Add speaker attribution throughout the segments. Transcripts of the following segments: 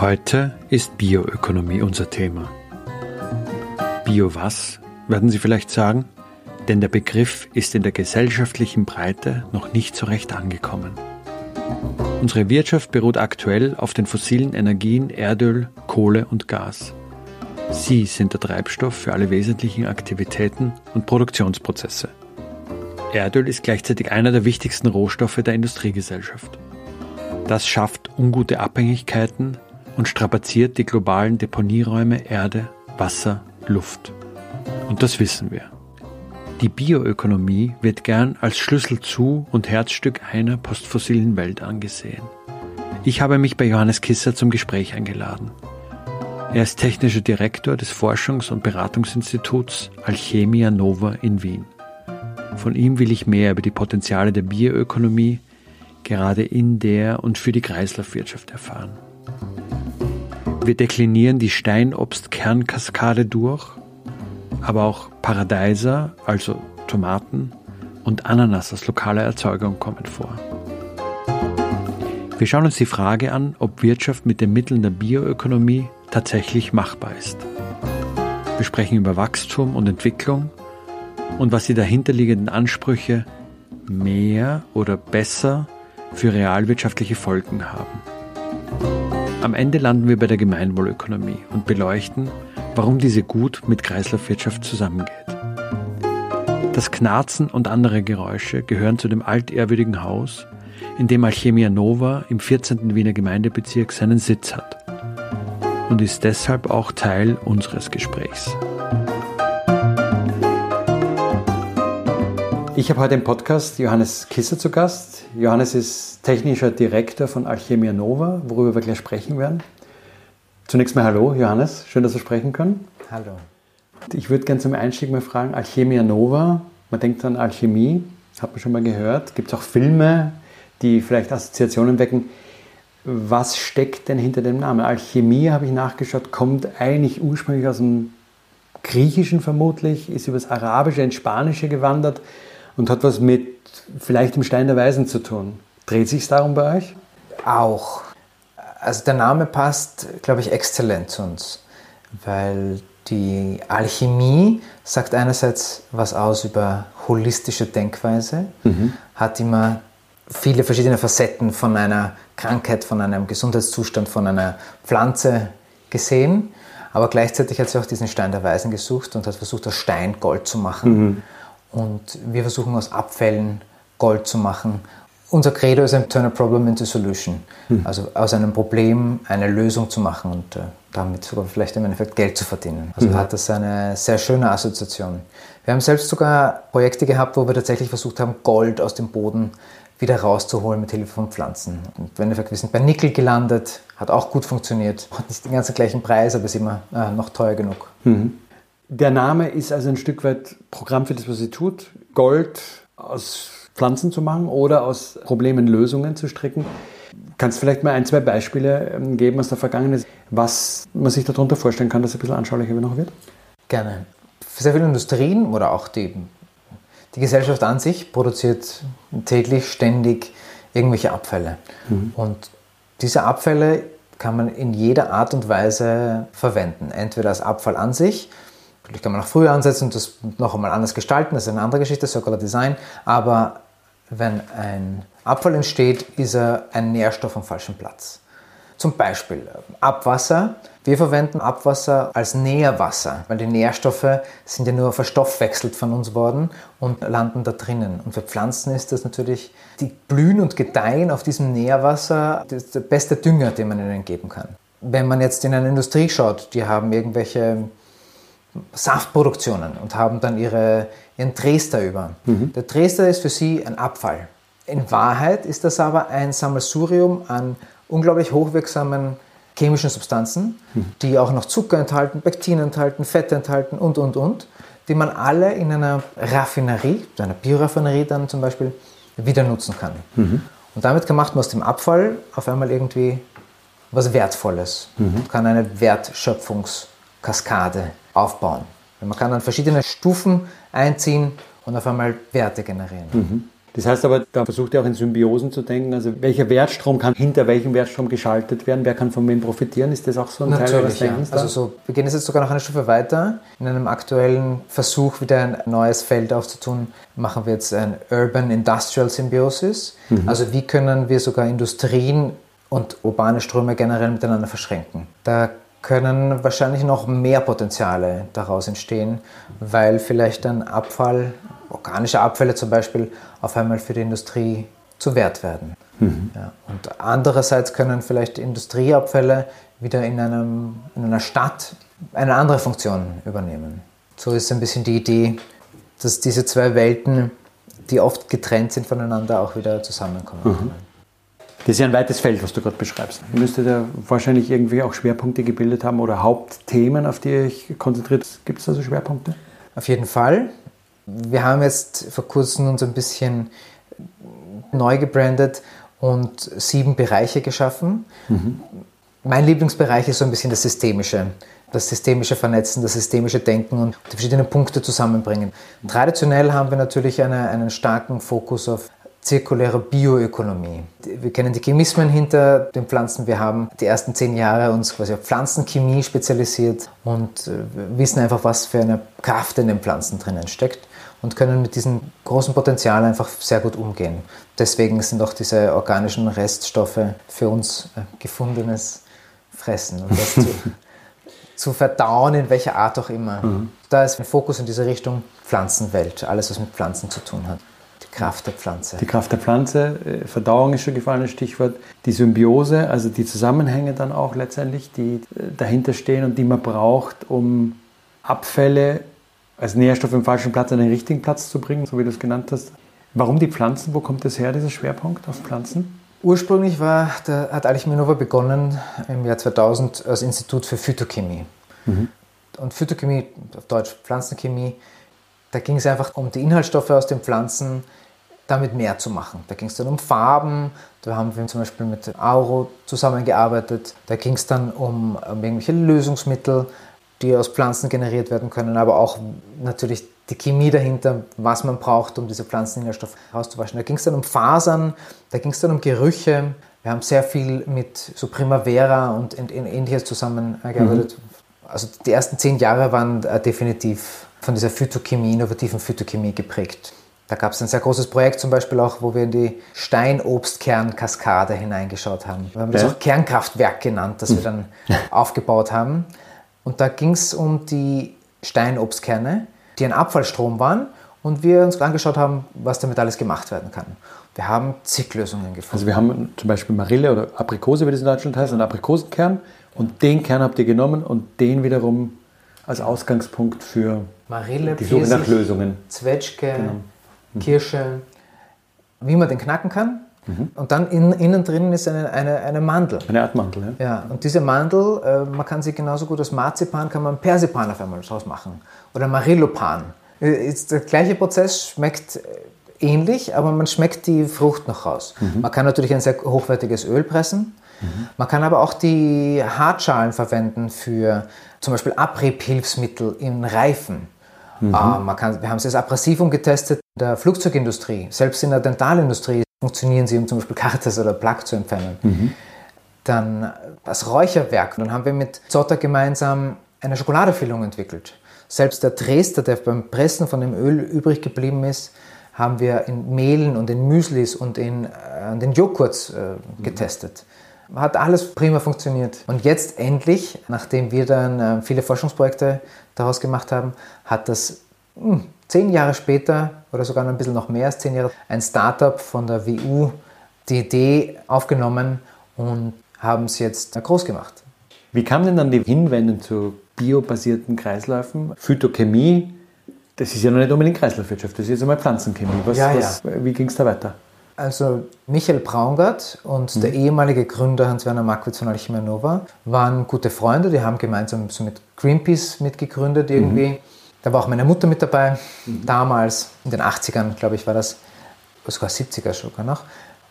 Speaker 1: Heute ist Bioökonomie unser Thema. Bio was, werden Sie vielleicht sagen? Denn der Begriff ist in der gesellschaftlichen Breite noch nicht so recht angekommen. Unsere Wirtschaft beruht aktuell auf den fossilen Energien Erdöl, Kohle und Gas. Sie sind der Treibstoff für alle wesentlichen Aktivitäten und Produktionsprozesse. Erdöl ist gleichzeitig einer der wichtigsten Rohstoffe der Industriegesellschaft. Das schafft ungute Abhängigkeiten und strapaziert die globalen Deponieräume Erde, Wasser, Luft. Und das wissen wir. Die Bioökonomie wird gern als Schlüssel zu und Herzstück einer postfossilen Welt angesehen. Ich habe mich bei Johannes Kisser zum Gespräch eingeladen. Er ist technischer Direktor des Forschungs- und Beratungsinstituts Alchemia Nova in Wien. Von ihm will ich mehr über die Potenziale der Bioökonomie, gerade in der und für die Kreislaufwirtschaft erfahren. Wir deklinieren die Steinobst-Kernkaskade durch, aber auch Paradeiser, also Tomaten, und Ananas aus lokaler Erzeugung kommen vor. Wir schauen uns die Frage an, ob Wirtschaft mit den Mitteln der Bioökonomie tatsächlich machbar ist. Wir sprechen über Wachstum und Entwicklung und was die dahinterliegenden Ansprüche mehr oder besser für realwirtschaftliche Folgen haben. Am Ende landen wir bei der Gemeinwohlökonomie und beleuchten, warum diese gut mit Kreislaufwirtschaft zusammengeht. Das Knarzen und andere Geräusche gehören zu dem altehrwürdigen Haus, in dem Alchemia Nova im 14. Wiener Gemeindebezirk seinen Sitz hat und ist deshalb auch Teil unseres Gesprächs. Ich habe heute im Podcast Johannes Kisser zu Gast. Johannes ist technischer Direktor von Alchemia Nova, worüber wir gleich sprechen werden. Zunächst mal Hallo, Johannes. Schön, dass wir sprechen können.
Speaker 2: Hallo.
Speaker 1: Ich würde gerne zum Einstieg mal fragen: Alchemia Nova, man denkt an Alchemie, hat man schon mal gehört. Gibt es auch Filme, die vielleicht Assoziationen wecken? Was steckt denn hinter dem Namen? Alchemie, habe ich nachgeschaut, kommt eigentlich ursprünglich aus dem Griechischen vermutlich, ist übers Arabische ins Spanische gewandert und hat was mit vielleicht dem Stein der Weisen zu tun. Dreht sich darum bei euch?
Speaker 2: Auch. Also der Name passt, glaube ich, exzellent zu uns, weil die Alchemie sagt einerseits was aus über holistische Denkweise, mhm. hat immer viele verschiedene Facetten von einer Krankheit, von einem Gesundheitszustand, von einer Pflanze gesehen, aber gleichzeitig hat sie auch diesen Stein der Weisen gesucht und hat versucht, aus Stein Gold zu machen. Mhm. Und wir versuchen aus Abfällen Gold zu machen. Unser Credo ist ein Turn a Problem into Solution. Hm. Also aus einem Problem eine Lösung zu machen und äh, damit sogar vielleicht im Endeffekt Geld zu verdienen. Also mhm. hat das eine sehr schöne Assoziation. Wir haben selbst sogar Projekte gehabt, wo wir tatsächlich versucht haben, Gold aus dem Boden wieder rauszuholen mit Hilfe von Pflanzen. Und im Endeffekt, wir sind bei Nickel gelandet, hat auch gut funktioniert. Hat nicht den ganzen gleichen Preis, aber ist immer äh, noch teuer genug.
Speaker 1: Mhm. Der Name ist also ein Stück weit Programm für das, was sie tut. Gold aus Pflanzen zu machen oder aus Problemen Lösungen zu stricken. Kannst du vielleicht mal ein, zwei Beispiele ähm, geben aus der Vergangenheit, was man sich darunter vorstellen kann, dass es ein bisschen anschaulicher noch wird?
Speaker 2: Gerne. Sehr viele Industrien oder auch die, die Gesellschaft an sich produziert täglich, ständig irgendwelche Abfälle. Mhm. Und diese Abfälle kann man in jeder Art und Weise verwenden. Entweder als Abfall an sich, Natürlich kann man auch früher ansetzen und das noch einmal anders gestalten, das ist eine andere Geschichte, Circular Design, aber wenn ein Abfall entsteht, ist er ein Nährstoff am falschen Platz. Zum Beispiel Abwasser. Wir verwenden Abwasser als Nährwasser, weil die Nährstoffe sind ja nur verstoffwechselt von uns worden und landen da drinnen. Und für Pflanzen ist das natürlich, die blühen und gedeihen auf diesem Nährwasser, das ist der beste Dünger, den man ihnen geben kann. Wenn man jetzt in eine Industrie schaut, die haben irgendwelche Saftproduktionen und haben dann ihre, ihren Dresder über. Mhm. Der Dresder ist für sie ein Abfall. In Wahrheit ist das aber ein Sammelsurium an unglaublich hochwirksamen chemischen Substanzen, mhm. die auch noch Zucker enthalten, Pektin enthalten, Fette enthalten und, und, und, die man alle in einer Raffinerie, einer Bioraffinerie dann zum Beispiel, wieder nutzen kann. Mhm. Und damit macht man aus dem Abfall auf einmal irgendwie was Wertvolles mhm. und kann eine Wertschöpfungskaskade aufbauen. Man kann dann verschiedene Stufen einziehen und auf einmal Werte generieren.
Speaker 1: Mhm. Das heißt aber, da versucht ihr auch in Symbiosen zu denken. Also welcher Wertstrom kann hinter welchem Wertstrom geschaltet werden? Wer kann von wem profitieren? Ist das auch so ein
Speaker 2: Natürlich, Teil eures Denkens? Ja. Also so, wir gehen jetzt sogar noch eine Stufe weiter. In einem aktuellen Versuch, wieder ein neues Feld aufzutun, machen wir jetzt ein Urban Industrial Symbiosis. Mhm. Also wie können wir sogar Industrien und urbane Ströme generell miteinander verschränken? Da können wahrscheinlich noch mehr Potenziale daraus entstehen, weil vielleicht ein Abfall organische Abfälle zum Beispiel auf einmal für die Industrie zu Wert werden. Mhm. Ja, und andererseits können vielleicht Industrieabfälle wieder in, einem, in einer Stadt eine andere Funktion übernehmen. So ist ein bisschen die Idee, dass diese zwei Welten, die oft getrennt sind voneinander, auch wieder zusammenkommen
Speaker 1: mhm. Das ist ja ein weites Feld, was du gerade beschreibst. Ihr müsstet ja wahrscheinlich irgendwie auch Schwerpunkte gebildet haben oder Hauptthemen, auf die ihr euch konzentriert. Gibt es da so Schwerpunkte?
Speaker 2: Auf jeden Fall. Wir haben jetzt vor kurzem uns ein bisschen neu gebrandet und sieben Bereiche geschaffen. Mhm. Mein Lieblingsbereich ist so ein bisschen das Systemische. Das systemische Vernetzen, das systemische Denken und die verschiedenen Punkte zusammenbringen. Traditionell haben wir natürlich eine, einen starken Fokus auf zirkuläre Bioökonomie. Wir kennen die Chemismen hinter den Pflanzen. Wir haben die ersten zehn Jahre uns quasi auf Pflanzenchemie spezialisiert und äh, wissen einfach, was für eine Kraft in den Pflanzen drinnen steckt und können mit diesem großen Potenzial einfach sehr gut umgehen. Deswegen sind auch diese organischen Reststoffe für uns äh, gefundenes Fressen und das zu, zu, verdauen, in welcher Art auch immer. Mhm. Da ist ein Fokus in diese Richtung Pflanzenwelt, alles was mit Pflanzen zu tun hat. Die Kraft der Pflanze.
Speaker 1: Die Kraft der Pflanze, äh, Verdauung ist schon gefallen, ein Stichwort. Die Symbiose, also die Zusammenhänge dann auch letztendlich, die äh, dahinter stehen und die man braucht, um Abfälle als Nährstoff im falschen Platz an den richtigen Platz zu bringen, so wie du es genannt hast. Warum die Pflanzen? Wo kommt das her, dieser Schwerpunkt auf Pflanzen?
Speaker 2: Ursprünglich war, da hat Alich Minova begonnen im Jahr 2000 als Institut für Phytochemie. Mhm. Und Phytochemie, auf Deutsch Pflanzenchemie, da ging es einfach um die Inhaltsstoffe aus den Pflanzen, damit mehr zu machen. Da ging es dann um Farben, da haben wir zum Beispiel mit Auro zusammengearbeitet. Da ging es dann um, um irgendwelche Lösungsmittel, die aus Pflanzen generiert werden können, aber auch natürlich die Chemie dahinter, was man braucht, um diese Pflanzeninhaltsstoffe rauszuwaschen. Da ging es dann um Fasern, da ging es dann um Gerüche. Wir haben sehr viel mit so Primavera und ähnliches zusammengearbeitet. Mhm. Also die ersten zehn Jahre waren äh, definitiv von dieser Phytochemie, innovativen Phytochemie geprägt. Da gab es ein sehr großes Projekt zum Beispiel auch, wo wir in die Steinobstkernkaskade hineingeschaut haben. Wir haben das auch Kernkraftwerk genannt, das wir dann aufgebaut haben. Und da ging es um die Steinobstkerne, die ein Abfallstrom waren und wir uns angeschaut haben, was damit alles gemacht werden kann. Wir haben zig Lösungen gefunden.
Speaker 1: Also wir haben zum Beispiel Marille oder Aprikose, wie das in Deutschland heißt, einen Aprikosenkern und den Kern habt ihr genommen und den wiederum als Ausgangspunkt für
Speaker 2: Marille,
Speaker 1: die Suche nach Lösungen.
Speaker 2: Zwetschge, genau. mhm. Kirsche, wie man den knacken kann Mhm. Und dann in, innen drin ist eine, eine, eine Mandel.
Speaker 1: Eine Art Mandel, ja.
Speaker 2: Ja, und diese Mandel, äh, man kann sie genauso gut als Marzipan, kann man Persipan auf einmal draus machen. Oder Marillopan. Äh, ist der gleiche Prozess, schmeckt äh, ähnlich, aber man schmeckt die Frucht noch raus. Mhm. Man kann natürlich ein sehr hochwertiges Öl pressen. Mhm. Man kann aber auch die Hartschalen verwenden für zum Beispiel Abriebhilfsmittel in Reifen. Mhm. Man kann, wir haben es als Abrasivum getestet in der Flugzeugindustrie, selbst in der Dentalindustrie funktionieren sie, um zum Beispiel Kartes oder Plug zu entfernen. Mhm. Dann das Räucherwerk. Dann haben wir mit Zotter gemeinsam eine Schokoladefüllung entwickelt. Selbst der Dresder, der beim Pressen von dem Öl übrig geblieben ist, haben wir in Mehlen und in Müslis und in äh, den Joghurts äh, getestet. Hat alles prima funktioniert. Und jetzt endlich, nachdem wir dann äh, viele Forschungsprojekte daraus gemacht haben, hat das mh, hm, zehn Jahre später oder sogar noch ein bisschen noch mehr als zehn Jahre ein Startup von der WU die Idee aufgenommen und haben es jetzt groß gemacht.
Speaker 1: Wie kam denn dann die Hinwendung zu biobasierten Kreisläufen? Phytochemie, das ist ja noch nicht unbedingt Kreislaufwirtschaft, das ist jetzt einmal Pflanzenchemie. Was,
Speaker 2: ja,
Speaker 1: was,
Speaker 2: ja.
Speaker 1: Wie ging es da weiter?
Speaker 2: Also Michael Braungart und mhm. der ehemalige Gründer Hans-Werner Markwitz von Alchimia Nova waren gute Freunde, die haben gemeinsam so mit Greenpeace mitgegründet irgendwie. Mhm. Da war auch meine Mutter mit dabei, mhm. damals in den 80ern, glaube ich, war das, sogar 70er sogar noch.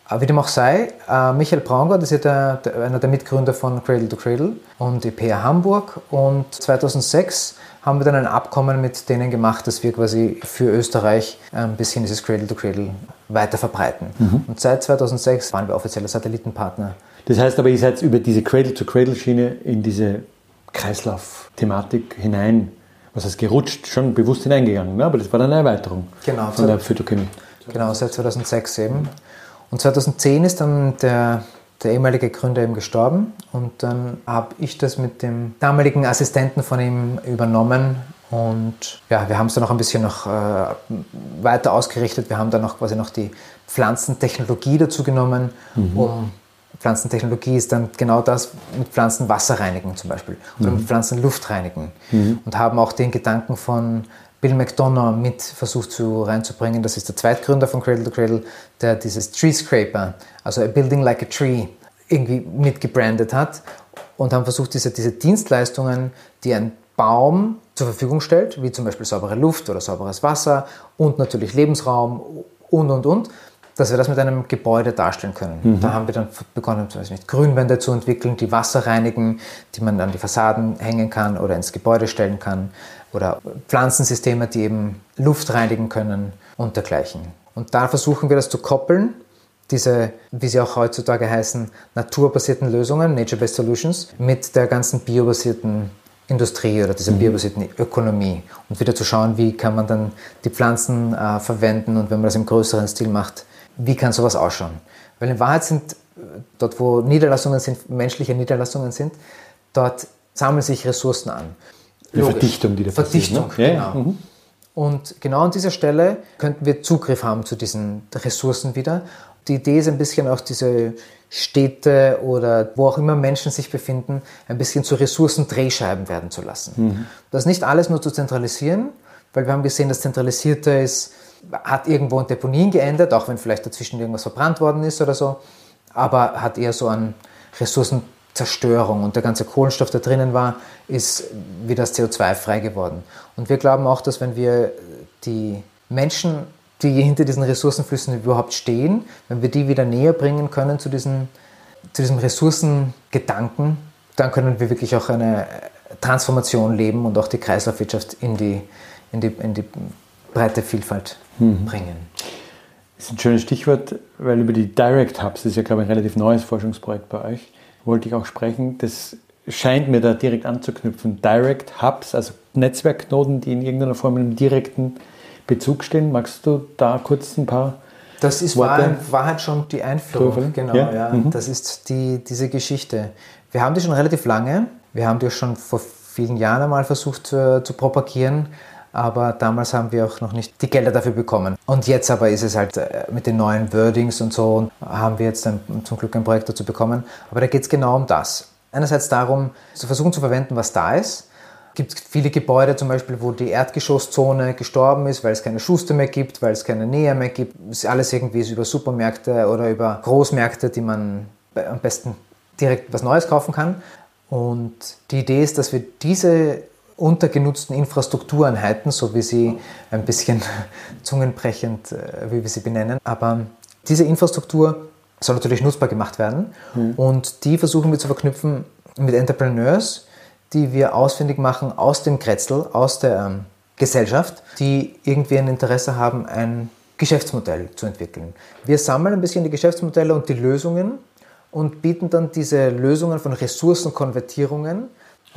Speaker 2: Aber wie dem auch sei, äh, Michael Braungart ist ja der, der, einer der Mitgründer von Cradle to Cradle und IPA Hamburg. Und 2006 haben wir dann ein Abkommen mit denen gemacht, dass wir quasi für Österreich ein bisschen dieses Cradle to Cradle weiter verbreiten. Mhm. Und seit 2006 waren wir offizieller Satellitenpartner.
Speaker 1: Das heißt aber, ihr seid über diese Cradle to Cradle Schiene in diese Kreislauf-Thematik hinein, was heißt gerutscht, schon bewusst hineingegangen. Ne? Aber das war dann eine Erweiterung
Speaker 2: genau,
Speaker 1: von der Phytochemie.
Speaker 2: Genau, seit 2006 eben. Und 2010 ist dann der, der ehemalige Gründer eben gestorben und dann habe ich das mit dem damaligen Assistenten von ihm übernommen und ja, wir haben es dann noch ein bisschen noch äh, weiter ausgerichtet. Wir haben dann noch quasi noch die Pflanzentechnologie dazu genommen, mhm. um Pflanzentechnologie ist dann genau das mit Pflanzen Wasser reinigen zum Beispiel oder mhm. mit Pflanzen Luft reinigen mhm. und haben auch den Gedanken von Bill McDonough mit versucht zu reinzubringen. Das ist der Zweitgründer von Cradle to Cradle, der dieses Tree Scraper, also a Building Like a Tree, irgendwie mitgebrandet hat und haben versucht, diese, diese Dienstleistungen, die ein Baum zur Verfügung stellt, wie zum Beispiel saubere Luft oder sauberes Wasser und natürlich Lebensraum und, und, und, dass wir das mit einem Gebäude darstellen können. Mhm. Da haben wir dann begonnen, weiß nicht, Grünwände zu entwickeln, die Wasser reinigen, die man an die Fassaden hängen kann oder ins Gebäude stellen kann oder Pflanzensysteme, die eben Luft reinigen können und dergleichen. Und da versuchen wir das zu koppeln, diese, wie sie auch heutzutage heißen, naturbasierten Lösungen, Nature-Based Solutions, mit der ganzen biobasierten Industrie oder dieser mhm. biobasierten Ökonomie und wieder zu schauen, wie kann man dann die Pflanzen äh, verwenden und wenn man das im größeren Stil macht, wie kann sowas ausschauen? Weil in Wahrheit sind dort, wo Niederlassungen sind, menschliche Niederlassungen sind, dort sammeln sich Ressourcen an.
Speaker 1: Die Verdichtung, die da
Speaker 2: Verdichtung,
Speaker 1: passiert.
Speaker 2: Ne? genau. Ja, mhm. Und genau an dieser Stelle könnten wir Zugriff haben zu diesen Ressourcen wieder. Die Idee ist ein bisschen auch diese Städte oder wo auch immer Menschen sich befinden, ein bisschen zu Ressourcendrehscheiben werden zu lassen. Mhm. Das nicht alles nur zu zentralisieren, weil wir haben gesehen, das Zentralisierte ist, hat irgendwo in Deponien geändert, auch wenn vielleicht dazwischen irgendwas verbrannt worden ist oder so, aber hat eher so an Ressourcen Zerstörung und der ganze Kohlenstoff, der drinnen war, ist wieder das CO2 frei geworden. Und wir glauben auch, dass wenn wir die Menschen, die hinter diesen Ressourcenflüssen überhaupt stehen, wenn wir die wieder näher bringen können zu, diesen, zu diesem Ressourcengedanken, dann können wir wirklich auch eine Transformation leben und auch die Kreislaufwirtschaft in die, in die, in die breite Vielfalt mhm. bringen.
Speaker 1: Das ist ein schönes Stichwort, weil über die Direct Hubs, das ist ja, glaube ich, ein relativ neues Forschungsprojekt bei euch, wollte ich auch sprechen. Das scheint mir da direkt anzuknüpfen. Direct Hubs, also Netzwerkknoten, die in irgendeiner Form in einem direkten Bezug stehen. Magst du da kurz ein paar
Speaker 2: das ist Worte? War, halt schon die Einführung.
Speaker 1: Drüber?
Speaker 2: Genau,
Speaker 1: ja.
Speaker 2: ja. Mhm. Das ist die, diese Geschichte. Wir haben die schon relativ lange. Wir haben die schon vor vielen Jahren einmal versucht äh, zu propagieren aber damals haben wir auch noch nicht die Gelder dafür bekommen. Und jetzt aber ist es halt äh, mit den neuen Wordings und so, haben wir jetzt ein, zum Glück ein Projekt dazu bekommen. Aber da geht es genau um das. Einerseits darum, zu versuchen zu verwenden, was da ist. Es gibt viele Gebäude zum Beispiel, wo die Erdgeschosszone gestorben ist, weil es keine Schuster mehr gibt, weil es keine Nähe mehr gibt. Es ist alles irgendwie über Supermärkte oder über Großmärkte, die man am besten direkt was Neues kaufen kann. Und die Idee ist, dass wir diese untergenutzten Infrastruktureinheiten, so wie sie ein bisschen zungenbrechend, äh, wie wir sie benennen. Aber diese Infrastruktur soll natürlich nutzbar gemacht werden mhm. und die versuchen wir zu verknüpfen mit Entrepreneurs, die wir ausfindig machen aus dem Kretzel, aus der ähm, Gesellschaft, die irgendwie ein Interesse haben, ein Geschäftsmodell zu entwickeln. Wir sammeln ein bisschen die Geschäftsmodelle und die Lösungen und bieten dann diese Lösungen von Ressourcenkonvertierungen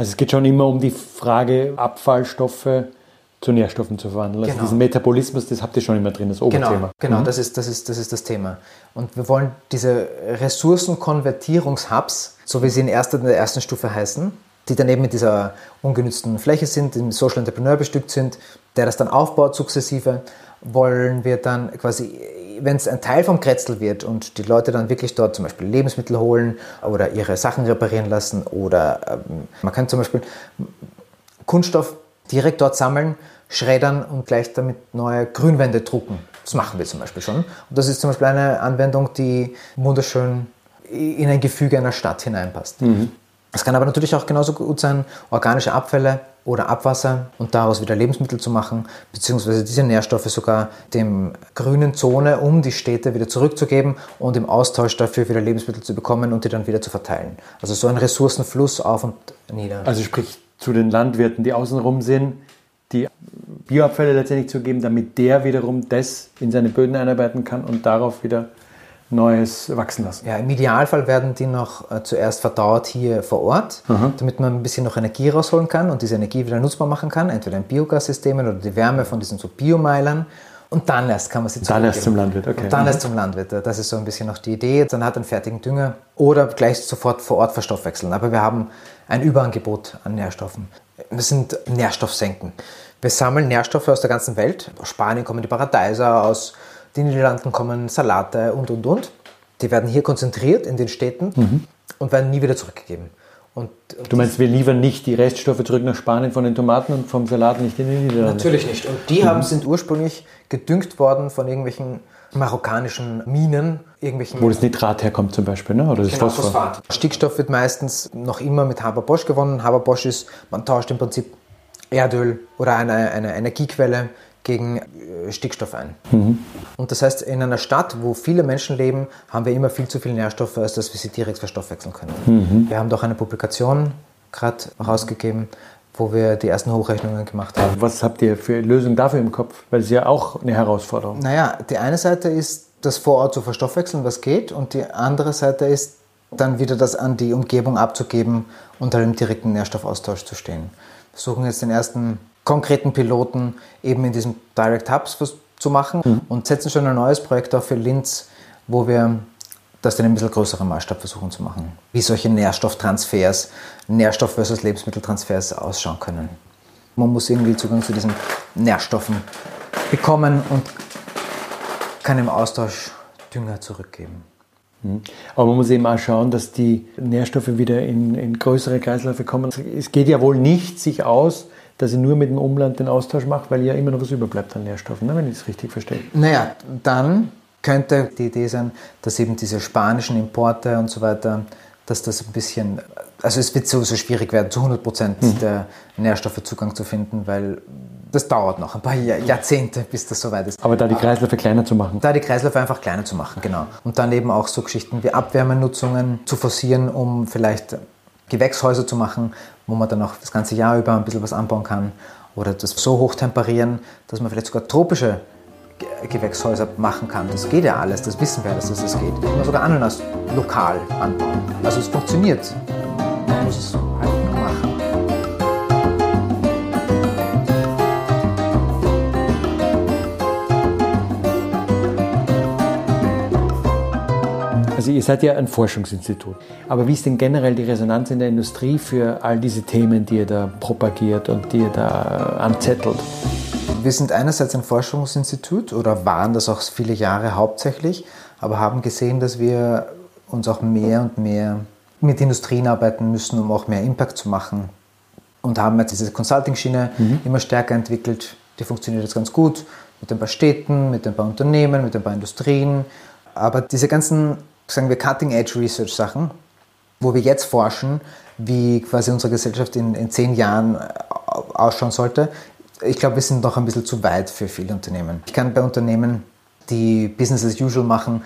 Speaker 1: also es geht schon immer um die Frage Abfallstoffe zu Nährstoffen zu verwandeln. Also
Speaker 2: Genau.
Speaker 1: diesen Metabolismus, das habt ihr schon immer drin, das Oberthema.
Speaker 2: Genau, genau
Speaker 1: Mhm.
Speaker 2: das, ist, das, ist, das ist das Thema. Und wir wollen diese Ressourcenkonvertierungshubs, so wie sie in, erster, in der ersten Stufe heißen, die dann eben mit dieser ungenützten Fläche sind, die mit Social Entrepreneur bestückt sind, der das dann aufbaut sukzessive, wollen wir dann quasi, wenn es ein Teil vom Kretzel wird und die Leute dann wirklich dort zum Beispiel Lebensmittel holen oder ihre Sachen reparieren lassen oder ähm, man kann zum Beispiel Kunststoff direkt dort sammeln, schreddern und gleich damit neue Grünwände drucken. Das machen wir zum Beispiel schon. Und das ist zum Beispiel eine Anwendung, die wunderschön in ein Gefüge einer Stadt hineinpasst. Es kann aber natürlich auch genauso gut sein, organische Abfälle oder Abwasser und daraus wieder Lebensmittel zu machen, beziehungsweise diese Nährstoffe sogar dem grünen Zone um die Städte wieder zurückzugeben und im Austausch dafür wieder Lebensmittel zu bekommen und die dann wieder zu verteilen. Also so ein Ressourcenfluss auf und nieder.
Speaker 1: Also sprich zu den Landwirten, die außenrum sind, die Bioabfälle letztendlich zu geben, damit der wiederum das in seine Böden einarbeiten kann und darauf wieder Neues wachsen lassen.
Speaker 2: Ja, im Idealfall werden die noch äh, zuerst verdaut hier vor Ort, damit man ein bisschen noch Energie rausholen kann und diese Energie wieder nutzbar machen kann, entweder in Biogassystemen oder die Wärme von diesen so Biomeilern. Und dann erst kann man sie
Speaker 1: Dann erst zum Landwirt, okay.
Speaker 2: Und dann
Speaker 1: Mhm.
Speaker 2: erst zum Landwirt. Das ist so ein bisschen noch die Idee. Dann hat einen fertigen Dünger oder gleich sofort vor Ort verstoffwechseln. Aber wir haben ein Überangebot an Nährstoffen. Das sind Nährstoffsenken. Wir sammeln Nährstoffe aus der ganzen Welt. Aus Spanien kommen die Paradeiser, aus den Niederlanden kommen Salate und, und, und. Die werden hier konzentriert in den Städten und werden nie wieder zurückgegeben. Und, und
Speaker 1: Mhm. Du meinst, wir liefern nicht die Reststoffe zurück nach Spanien von den Tomaten und vom Salat nicht in die Niederlande?
Speaker 2: Natürlich nicht. Und die haben, sind ursprünglich gedüngt worden von irgendwelchen marokkanischen Minen, irgendwelchen
Speaker 1: Wo das Nitrat herkommt zum Beispiel, ne? oder das
Speaker 2: Genau,
Speaker 1: Phosphor.
Speaker 2: Phosphat. Stickstoff wird meistens noch immer mit Haber-Bosch gewonnen. Haber-Bosch ist, man tauscht im Prinzip Erdöl oder eine, eine Energiequelle gegen äh, Stickstoff ein. Und das heißt, in einer Stadt, wo viele Menschen leben, haben wir immer viel zu viele Nährstoffe, als dass wir sie direkt verstoffwechseln können. Wir haben doch eine Publikation gerade rausgegeben, wo wir die ersten Hochrechnungen gemacht haben.
Speaker 1: Was habt ihr für Lösung dafür im Kopf? Weil es ist ja auch eine Herausforderung.
Speaker 2: Naja, die eine Seite ist, das vor Ort zu verstoffwechseln, was geht, und die andere Seite ist, dann wieder das an die Umgebung abzugeben dann im direkten Nährstoffaustausch zu stehen. Wir versuchen jetzt den ersten konkreten Piloten eben in diesem Direct Hubs zu machen und setzen schon ein neues Projekt auf für Linz, wo wir das in einem bisschen größeren Maßstab versuchen zu machen. Wie solche Nährstofftransfers, Nährstoff versus Lebensmitteltransfers ausschauen können. Man muss irgendwie Zugang zu diesen Nährstoffen bekommen und kann im Austausch Dünger zurückgeben.
Speaker 1: Aber man muss eben auch schauen, dass die Nährstoffe wieder in, in größere Kreisläufe kommen. Es geht ja wohl nicht sich aus, dass ich nur mit dem Umland den Austausch mache, weil ja immer noch was überbleibt an Nährstoffen, ne, wenn ich das richtig verstehe.
Speaker 2: Naja, dann könnte die Idee sein, dass eben diese spanischen Importe und so weiter, dass das ein bisschen, also es wird sowieso schwierig werden, zu 100 Prozent der Nährstoffe Zugang zu finden, weil das dauert noch ein paar Jahr, Jahrzehnte, bis das soweit ist.
Speaker 1: Aber da die Kreisläufe kleiner zu machen.
Speaker 2: Da die Kreisläufe einfach kleiner zu machen, genau. Und dann eben auch so Geschichten wie Abwärmenutzungen zu forcieren, um vielleicht Gewächshäuser zu machen, wo man dann auch das ganze Jahr über ein bisschen was anbauen kann. Oder das so hoch temperieren, dass man vielleicht sogar tropische Ge- Gewächshäuser machen kann. Das geht ja alles, das wissen wir alles, dass es geht. Kann man sogar Ananas lokal anbauen. Also es funktioniert. Man muss es
Speaker 1: Also ihr seid ja ein Forschungsinstitut. Aber wie ist denn generell die Resonanz in der Industrie für all diese Themen, die ihr da propagiert und die ihr da anzettelt?
Speaker 2: Wir sind einerseits ein Forschungsinstitut oder waren das auch viele Jahre hauptsächlich, aber haben gesehen, dass wir uns auch mehr und mehr mit Industrien arbeiten müssen, um auch mehr Impact zu machen. Und haben jetzt diese Consulting-Schiene immer stärker entwickelt. Die funktioniert jetzt ganz gut mit ein paar Städten, mit ein paar Unternehmen, mit ein paar Industrien. Aber diese ganzen, sagen wir, Cutting-Edge-Research-Sachen, wo wir jetzt forschen, wie quasi unsere Gesellschaft in, in zehn Jahren äh, ausschauen sollte, ich glaube, wir sind noch ein bisschen zu weit für viele Unternehmen. Ich kann bei Unternehmen, die Business as usual machen,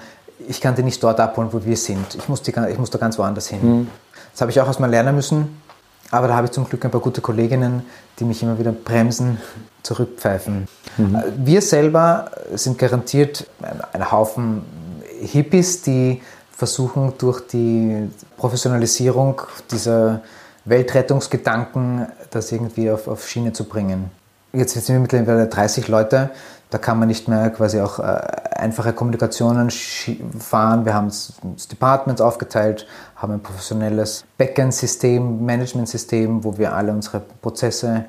Speaker 2: ich kann die nicht dort abholen, wo wir sind. Ich muss, die, ich muss da ganz woanders hin. Das habe ich auch erstmal lernen müssen. Aber da habe ich zum Glück ein paar gute Kolleginnen, die mich immer wieder bremsen, zurückpfeifen. Wir selber sind garantiert ein, ein Haufen Hippies, die versuchen durch die Professionalisierung dieser Weltrettungsgedanken das irgendwie auf, auf Schiene zu bringen. Jetzt sind wir mittlerweile 30 Leute. Da kann man nicht mehr quasi auch äh, einfache Kommunikationen fahren. Wir haben das Departments aufgeteilt, haben ein professionelles Backend-System, Management-System, wo wir alle unsere Prozesse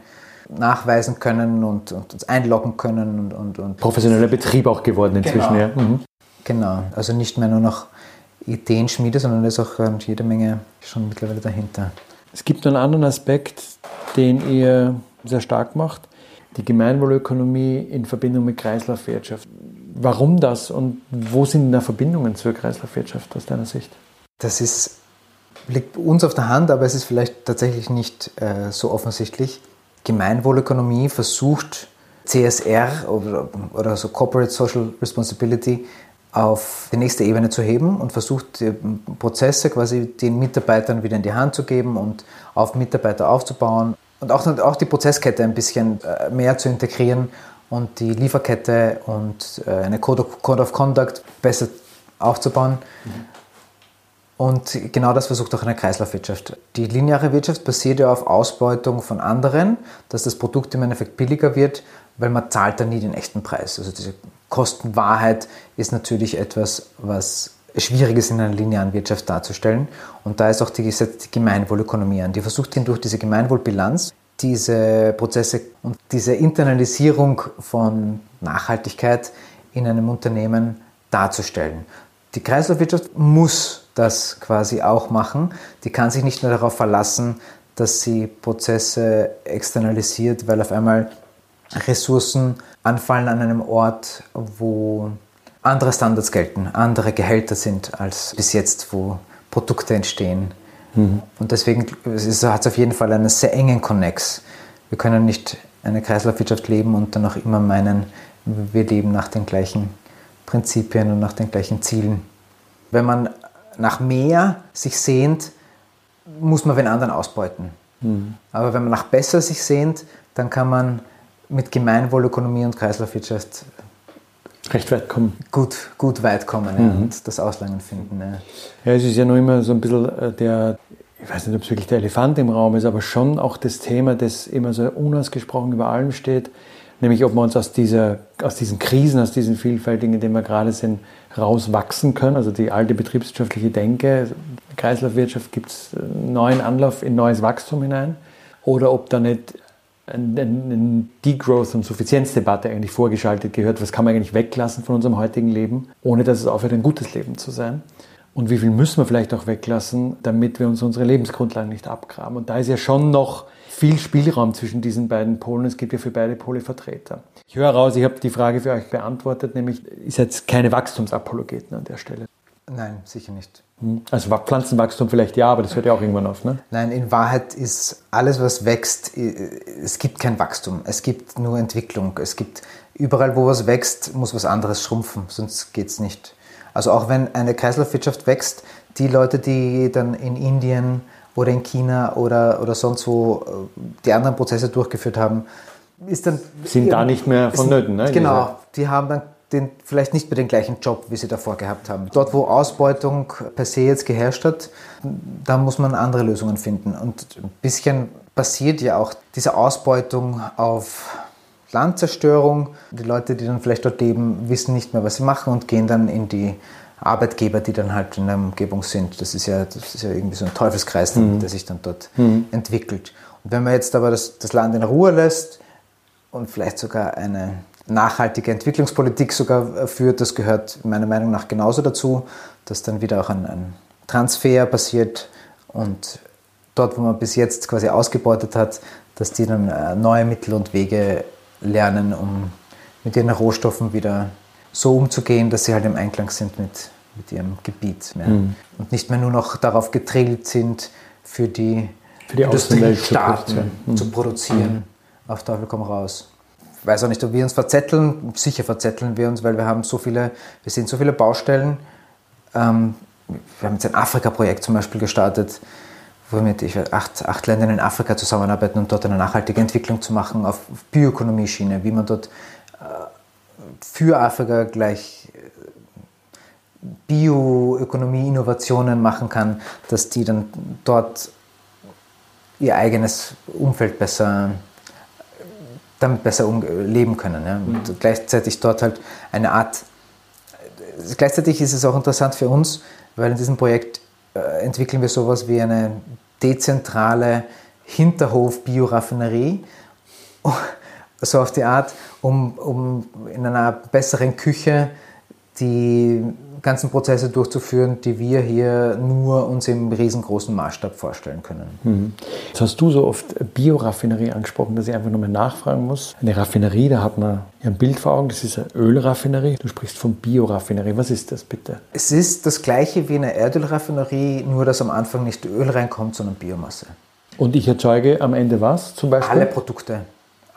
Speaker 2: nachweisen können und, und uns einloggen können. Und, und, und
Speaker 1: Professioneller Betrieb auch geworden inzwischen,
Speaker 2: genau.
Speaker 1: ja. Mhm.
Speaker 2: Genau, also nicht mehr nur noch Ideenschmiede, sondern da ist auch äh, jede Menge schon mittlerweile dahinter.
Speaker 1: Es gibt einen anderen Aspekt, den ihr sehr stark macht, die Gemeinwohlökonomie in Verbindung mit Kreislaufwirtschaft. Warum das und wo sind da Verbindungen zur Kreislaufwirtschaft aus deiner Sicht?
Speaker 2: Das ist, liegt uns auf der Hand, aber es ist vielleicht tatsächlich nicht äh, so offensichtlich. Gemeinwohlökonomie versucht CSR oder, oder so Corporate Social Responsibility auf die nächste Ebene zu heben und versucht, Prozesse quasi den Mitarbeitern wieder in die Hand zu geben und auf Mitarbeiter aufzubauen und auch, auch die Prozesskette ein bisschen äh, mehr zu integrieren und die Lieferkette und äh, eine Code of, Code of Conduct besser aufzubauen. Mhm. Und genau das versucht auch eine Kreislaufwirtschaft. Die lineare Wirtschaft basiert ja auf Ausbeutung von anderen, dass das Produkt im Endeffekt billiger wird, weil man zahlt dann nie den echten Preis. Also diese Kostenwahrheit ist natürlich etwas, was schwierig ist in einer linearen Wirtschaft darzustellen. Und da ist auch die, die Gemeinwohlökonomie an. Die versucht durch diese Gemeinwohlbilanz diese Prozesse und diese Internalisierung von Nachhaltigkeit in einem Unternehmen darzustellen. Die Kreislaufwirtschaft muss das quasi auch machen. Die kann sich nicht nur darauf verlassen, dass sie Prozesse externalisiert, weil auf einmal Ressourcen anfallen an einem Ort, wo andere Standards gelten, andere Gehälter sind als bis jetzt, wo Produkte entstehen. Mhm. Und deswegen hat es auf jeden Fall einen sehr engen Konnex. Wir können nicht eine Kreislaufwirtschaft leben und dann auch immer meinen, wir leben nach den gleichen Prinzipien und nach den gleichen Zielen. Wenn man nach mehr sich sehnt, muss man den anderen ausbeuten. Mhm. Aber wenn man nach besser sich sehnt, dann kann man mit Gemeinwohlökonomie und Kreislaufwirtschaft
Speaker 1: recht weit kommen.
Speaker 2: Gut, gut weit kommen mhm. ja, und das Auslangen finden. Ja.
Speaker 1: ja, es ist ja noch immer so ein bisschen äh, der, ich weiß nicht, ob es wirklich der Elefant im Raum ist, aber schon auch das Thema, das immer so unausgesprochen über allem steht, nämlich ob wir uns aus, dieser, aus diesen Krisen, aus diesen vielfältigen, in denen wir gerade sind, rauswachsen können. Also die alte betriebswirtschaftliche Denke, Kreislaufwirtschaft gibt es neuen Anlauf in neues Wachstum hinein. Oder ob da nicht Degrowth- und Suffizienzdebatte eigentlich vorgeschaltet gehört. Was kann man eigentlich weglassen von unserem heutigen Leben, ohne dass es aufhört, ein gutes Leben zu sein? Und wie viel müssen wir vielleicht auch weglassen, damit wir uns unsere Lebensgrundlagen nicht abgraben? Und da ist ja schon noch viel Spielraum zwischen diesen beiden Polen. Es gibt ja für beide Pole Vertreter. Ich höre raus, ich habe die Frage für euch beantwortet, nämlich, ihr seid keine Wachstumsapologeten an der Stelle.
Speaker 2: Nein, sicher nicht.
Speaker 1: Also Pflanzenwachstum vielleicht ja, aber das hört ja auch irgendwann auf, ne?
Speaker 2: Nein, in Wahrheit ist alles, was wächst, es gibt kein Wachstum, es gibt nur Entwicklung. Es gibt überall, wo was wächst, muss was anderes schrumpfen, sonst geht es nicht. Also auch wenn eine Kreislaufwirtschaft wächst, die Leute, die dann in Indien oder in China oder, oder sonst wo äh, die anderen Prozesse durchgeführt haben, ist dann.
Speaker 1: Sind da nicht mehr vonnöten, ne?
Speaker 2: Genau, die haben dann den, vielleicht nicht mehr den gleichen Job, wie sie davor gehabt haben. Dort, wo Ausbeutung per se jetzt geherrscht hat, da muss man andere Lösungen finden. Und ein bisschen passiert ja auch diese Ausbeutung auf Landzerstörung. Die Leute, die dann vielleicht dort leben, wissen nicht mehr, was sie machen und gehen dann in die Arbeitgeber, die dann halt in der Umgebung sind. Das ist ja, das ist ja irgendwie so ein Teufelskreis, mhm. der sich dann dort mhm. entwickelt. Und wenn man jetzt aber das, das Land in Ruhe lässt und vielleicht sogar eine nachhaltige Entwicklungspolitik sogar führt, das gehört meiner Meinung nach genauso dazu, dass dann wieder auch ein, ein Transfer passiert und dort, wo man bis jetzt quasi ausgebeutet hat, dass die dann äh, neue Mittel und Wege lernen, um mit ihren Rohstoffen wieder so umzugehen, dass sie halt im Einklang sind mit, mit ihrem Gebiet. Ja. Mhm. Und nicht mehr nur noch darauf getrillt sind, für die,
Speaker 1: für die
Speaker 2: Industriestaaten zu produzieren. Mhm. Zu produzieren. Mhm. Auf Teufel komm raus. Weiß auch nicht, ob wir uns verzetteln. Sicher verzetteln wir uns, weil wir haben so viele, wir sehen so viele Baustellen. Ähm, wir haben jetzt ein Afrika-Projekt zum Beispiel gestartet, wo wir mit ich acht, acht Ländern in Afrika zusammenarbeiten, um dort eine nachhaltige Entwicklung zu machen auf Bioökonomie-Schiene, wie man dort für Afrika gleich äh, Bioökonomie, Innovationen machen kann, dass die dann dort ihr eigenes Umfeld besser damit besser leben können. Ja? Und mhm. gleichzeitig dort halt eine Art, gleichzeitig ist es auch interessant für uns, weil in diesem Projekt äh, entwickeln wir sowas wie eine dezentrale Hinterhof-Bioraffinerie, so auf die Art, um, um in einer besseren Küche die ganzen Prozesse durchzuführen, die wir hier nur uns im riesengroßen Maßstab vorstellen können.
Speaker 1: Mhm. Jetzt hast du so oft Bioraffinerie angesprochen, dass ich einfach nochmal nachfragen muss. Eine Raffinerie, da hat man ein Bild vor Augen, das ist eine Ölraffinerie. Du sprichst von Bioraffinerie. Was ist das bitte?
Speaker 2: Es ist das gleiche wie eine Erdölraffinerie, nur dass am Anfang nicht Öl reinkommt, sondern Biomasse.
Speaker 1: Und ich erzeuge am Ende was zum Beispiel?
Speaker 2: Alle Produkte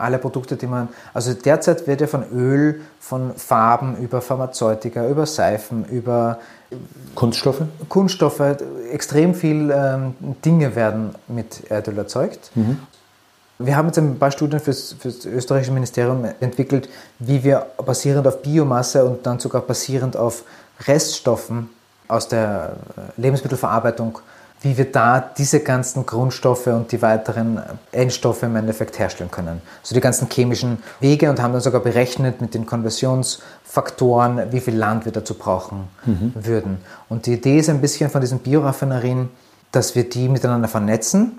Speaker 2: alle Produkte, die man, also derzeit wird ja von Öl, von Farben über Pharmazeutika, über Seifen, über
Speaker 1: Kunststoffe?
Speaker 2: Kunststoffe, extrem viel ähm, Dinge werden mit Erdöl erzeugt. Mhm. Wir haben jetzt ein paar Studien für das österreichische Ministerium entwickelt, wie wir basierend auf Biomasse und dann sogar basierend auf Reststoffen aus der Lebensmittelverarbeitung wie wir da diese ganzen Grundstoffe und die weiteren Endstoffe im Endeffekt herstellen können. Also die ganzen chemischen Wege und haben dann sogar berechnet mit den Konversionsfaktoren, wie viel Land wir dazu brauchen mhm. würden. Und die Idee ist ein bisschen von diesen Bioraffinerien, dass wir die miteinander vernetzen.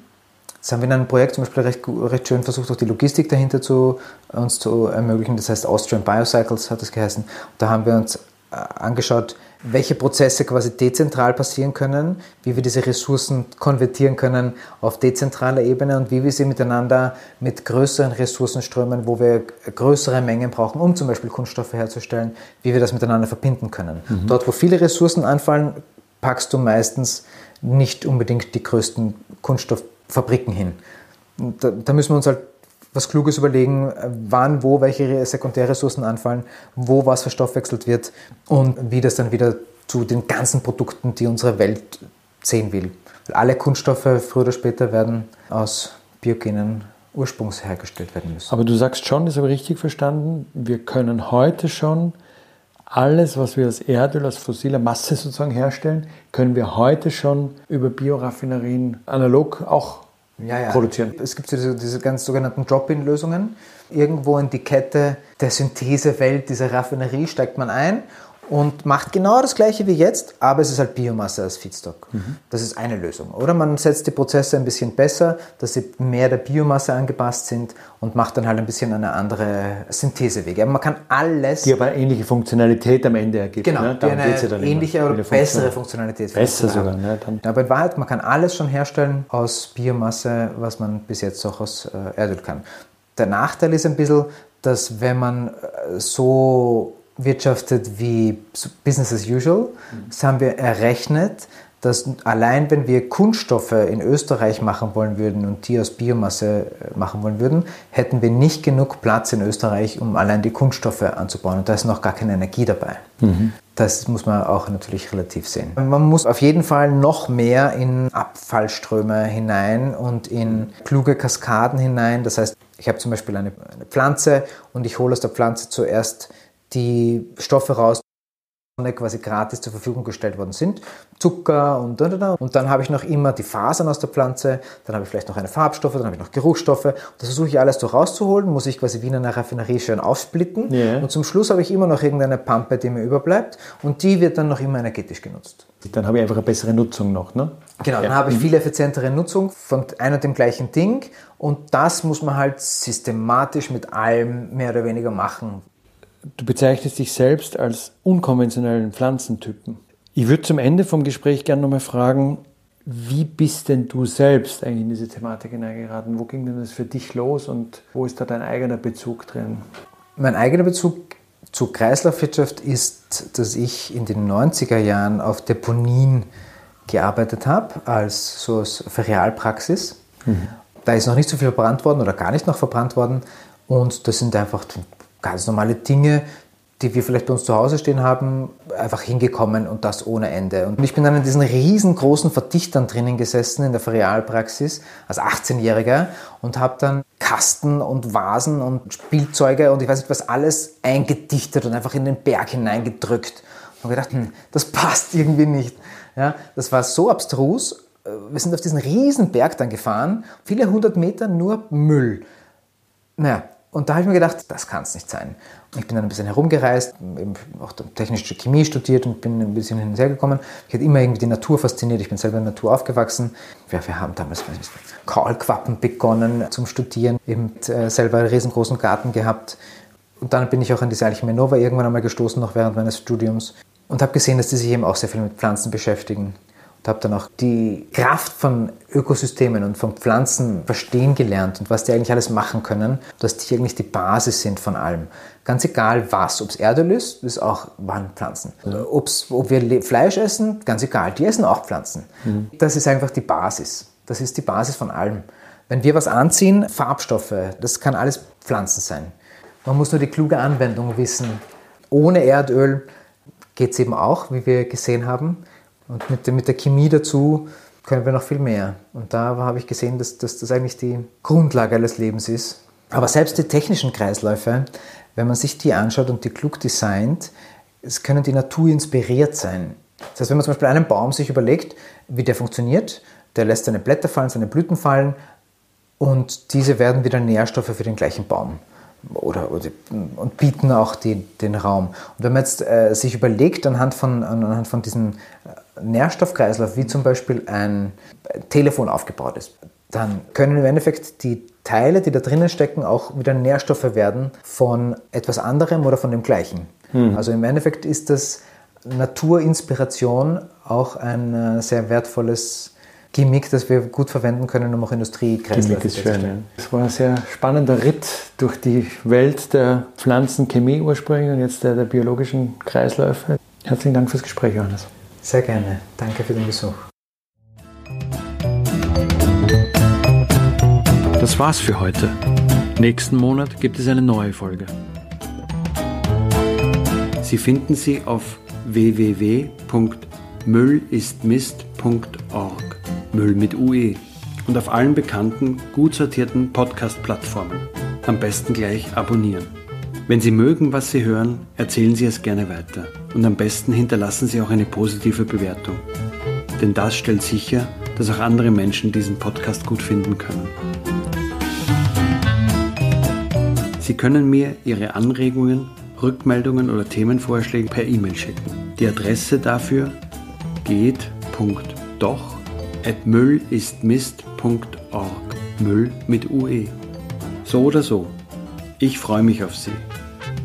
Speaker 2: Das haben wir in einem Projekt zum Beispiel recht, recht schön versucht, auch die Logistik dahinter zu, uns zu ermöglichen. Das heißt Austrian Biocycles hat es geheißen. Und da haben wir uns äh, angeschaut, welche Prozesse quasi dezentral passieren können, wie wir diese Ressourcen konvertieren können auf dezentraler Ebene und wie wir sie miteinander mit größeren Ressourcenströmen, wo wir größere Mengen brauchen, um zum Beispiel Kunststoffe herzustellen, wie wir das miteinander verbinden können. Mhm. Dort, wo viele Ressourcen anfallen, packst du meistens nicht unbedingt die größten Kunststofffabriken hin. Da, da müssen wir uns halt was Kluges überlegen, wann, wo welche Sekundärressourcen anfallen, wo was verstoffwechselt wird und wie das dann wieder zu den ganzen Produkten, die unsere Welt sehen will. Weil alle Kunststoffe früher oder später werden aus biogenen Ursprungs hergestellt werden müssen.
Speaker 1: Aber du sagst schon, das habe ich richtig verstanden, wir können heute schon alles, was wir als Erdöl, als fossiler Masse sozusagen herstellen, können wir heute schon über Bioraffinerien analog auch ja, ja. produzieren.
Speaker 2: Es gibt diese, diese ganz sogenannten Drop-in-Lösungen. Irgendwo in die Kette der Synthesewelt dieser Raffinerie steigt man ein und macht genau das gleiche wie jetzt, aber es ist halt Biomasse als Feedstock. Mhm. Das ist eine Lösung. Oder man setzt die Prozesse ein bisschen besser, dass sie mehr der Biomasse angepasst sind und macht dann halt ein bisschen eine andere Synthesewege. Aber man kann alles.
Speaker 1: Die aber eine ähnliche Funktionalität am Ende ergibt.
Speaker 2: Genau, ne? die eine ja ähnliche oder bessere Funktionalität.
Speaker 1: Besser sogar. Ne?
Speaker 2: Dann aber in Wahrheit, man kann alles schon herstellen aus Biomasse, was man bis jetzt auch aus äh, Erdöl kann. Der Nachteil ist ein bisschen, dass wenn man äh, so wirtschaftet wie Business as usual. Das haben wir errechnet, dass allein wenn wir Kunststoffe in Österreich machen wollen würden und die aus Biomasse äh, machen wollen würden, hätten wir nicht genug Platz in Österreich, um allein die Kunststoffe anzubauen. Und da ist noch gar keine Energie dabei. Mhm. Das muss man auch natürlich relativ sehen. Man muss auf jeden Fall noch mehr in Abfallströme hinein und in kluge Kaskaden hinein. Das heißt, ich habe zum Beispiel eine, eine Pflanze und ich hole aus der Pflanze zuerst die Stoffe raus, die quasi gratis zur Verfügung gestellt worden sind. Zucker und und, und. und dann habe ich noch immer die Fasern aus der Pflanze, dann habe ich vielleicht noch eine Farbstoffe, dann habe ich noch Geruchsstoffe. Das versuche ich alles so rauszuholen, muss ich quasi wie in einer Raffinerie schön aufsplitten. Yeah. Und zum Schluss habe ich immer noch irgendeine Pampe, die mir überbleibt und die wird dann noch immer energetisch genutzt.
Speaker 1: Dann habe ich einfach eine bessere Nutzung noch, ne?
Speaker 2: Genau, dann ja. habe ich viel effizientere Nutzung von ein und dem gleichen Ding und das muss man halt systematisch mit allem mehr oder weniger machen.
Speaker 1: Du bezeichnest dich selbst als unkonventionellen Pflanzentypen. Ich würde zum Ende vom Gespräch gerne nochmal fragen, wie bist denn du selbst eigentlich in diese Thematik hineingeraten? Wo ging denn das für dich los und wo ist da dein eigener Bezug drin?
Speaker 2: Mein eigener Bezug zur Kreislaufwirtschaft ist, dass ich in den 90er Jahren auf Deponien gearbeitet habe, als so als Ferialpraxis. Mhm. Da ist noch nicht so viel verbrannt worden oder gar nicht noch verbrannt worden. Und das sind einfach ganz normale Dinge, die wir vielleicht bei uns zu Hause stehen haben, einfach hingekommen und das ohne Ende. Und ich bin dann in diesen riesengroßen Verdichtern drinnen gesessen in der Ferialpraxis als 18-Jähriger und habe dann Kasten und Vasen und Spielzeuge und ich weiß nicht was alles eingedichtet und einfach in den Berg hineingedrückt. Und gedacht, hm, das passt irgendwie nicht. Ja, das war so abstrus. Wir sind auf diesen riesen Berg dann gefahren, viele hundert Meter nur Müll. Naja, Und da habe ich mir gedacht, das kann es nicht sein. Und ich bin dann ein bisschen herumgereist, eben auch technische Chemie studiert und bin ein bisschen hin und her gekommen. Ich hatte immer irgendwie die Natur fasziniert. Ich bin selber in der Natur aufgewachsen. Ja, wir haben damals Kaulquappen begonnen zum Studieren, eben äh, selber einen riesengroßen Garten gehabt. Und dann bin ich auch an diese Alchemie Nova irgendwann einmal gestoßen, noch während meines Studiums. Und habe gesehen, dass die sich eben auch sehr viel mit Pflanzen beschäftigen und habe dann auch die Kraft von Ökosystemen und von Pflanzen verstehen gelernt und was die eigentlich alles machen können, dass die eigentlich die Basis sind von allem. Ganz egal was, ob es Erdöl ist, ist auch waren Pflanzen. Ob's, ob wir Fleisch essen, ganz egal, die essen auch Pflanzen. Mhm. Das ist einfach die Basis. Das ist die Basis von allem. Wenn wir was anziehen, Farbstoffe, das kann alles Pflanzen sein. Man muss nur die kluge Anwendung wissen. Ohne Erdöl geht es eben auch, wie wir gesehen haben. Und mit, mit der Chemie dazu können wir noch viel mehr. Und da habe ich gesehen, dass, dass das eigentlich die Grundlage alles Lebens ist. Aber selbst die technischen Kreisläufe, wenn man sich die anschaut und die klug designt, es können die Natur inspiriert sein. Das heißt, wenn man zum Beispiel einen Baum sich überlegt, wie der funktioniert, der lässt seine Blätter fallen, seine Blüten fallen und diese werden wieder Nährstoffe für den gleichen Baum oder, oder, und bieten auch die, den Raum. Und wenn man jetzt äh, sich überlegt, anhand von, anhand von diesem äh, Nährstoffkreislauf, wie zum Beispiel ein Telefon aufgebaut ist, dann können im Endeffekt die Teile, die da drinnen stecken, auch wieder Nährstoffe werden von etwas anderem oder von dem gleichen. Hm. Also im Endeffekt ist das Naturinspiration auch ein äh, sehr wertvolles Gimmick, das wir gut verwenden können, um auch Industriekreisläufe
Speaker 1: zu schön. Es war ein sehr spannender Ritt durch die Welt der Pflanzenchemie ursprünglich und jetzt der, der biologischen Kreisläufe. Herzlichen Dank fürs Gespräch, Johannes.
Speaker 2: Sehr gerne. Danke für den Besuch.
Speaker 1: Das war's für heute. Nächsten Monat gibt es eine neue Folge. Sie finden sie auf www.müllistmist.org. Müll mit UE und auf allen bekannten, gut sortierten Podcast-Plattformen. Am besten gleich abonnieren. Wenn Sie mögen, was Sie hören, erzählen Sie es gerne weiter und am besten hinterlassen Sie auch eine positive Bewertung. Denn das stellt sicher, dass auch andere Menschen diesen Podcast gut finden können. Sie können mir Ihre Anregungen, Rückmeldungen oder Themenvorschläge per E-Mail schicken. Die Adresse dafür geht.doch at müllistmist.org. Müll mit UE. So oder so. Ich freue mich auf Sie.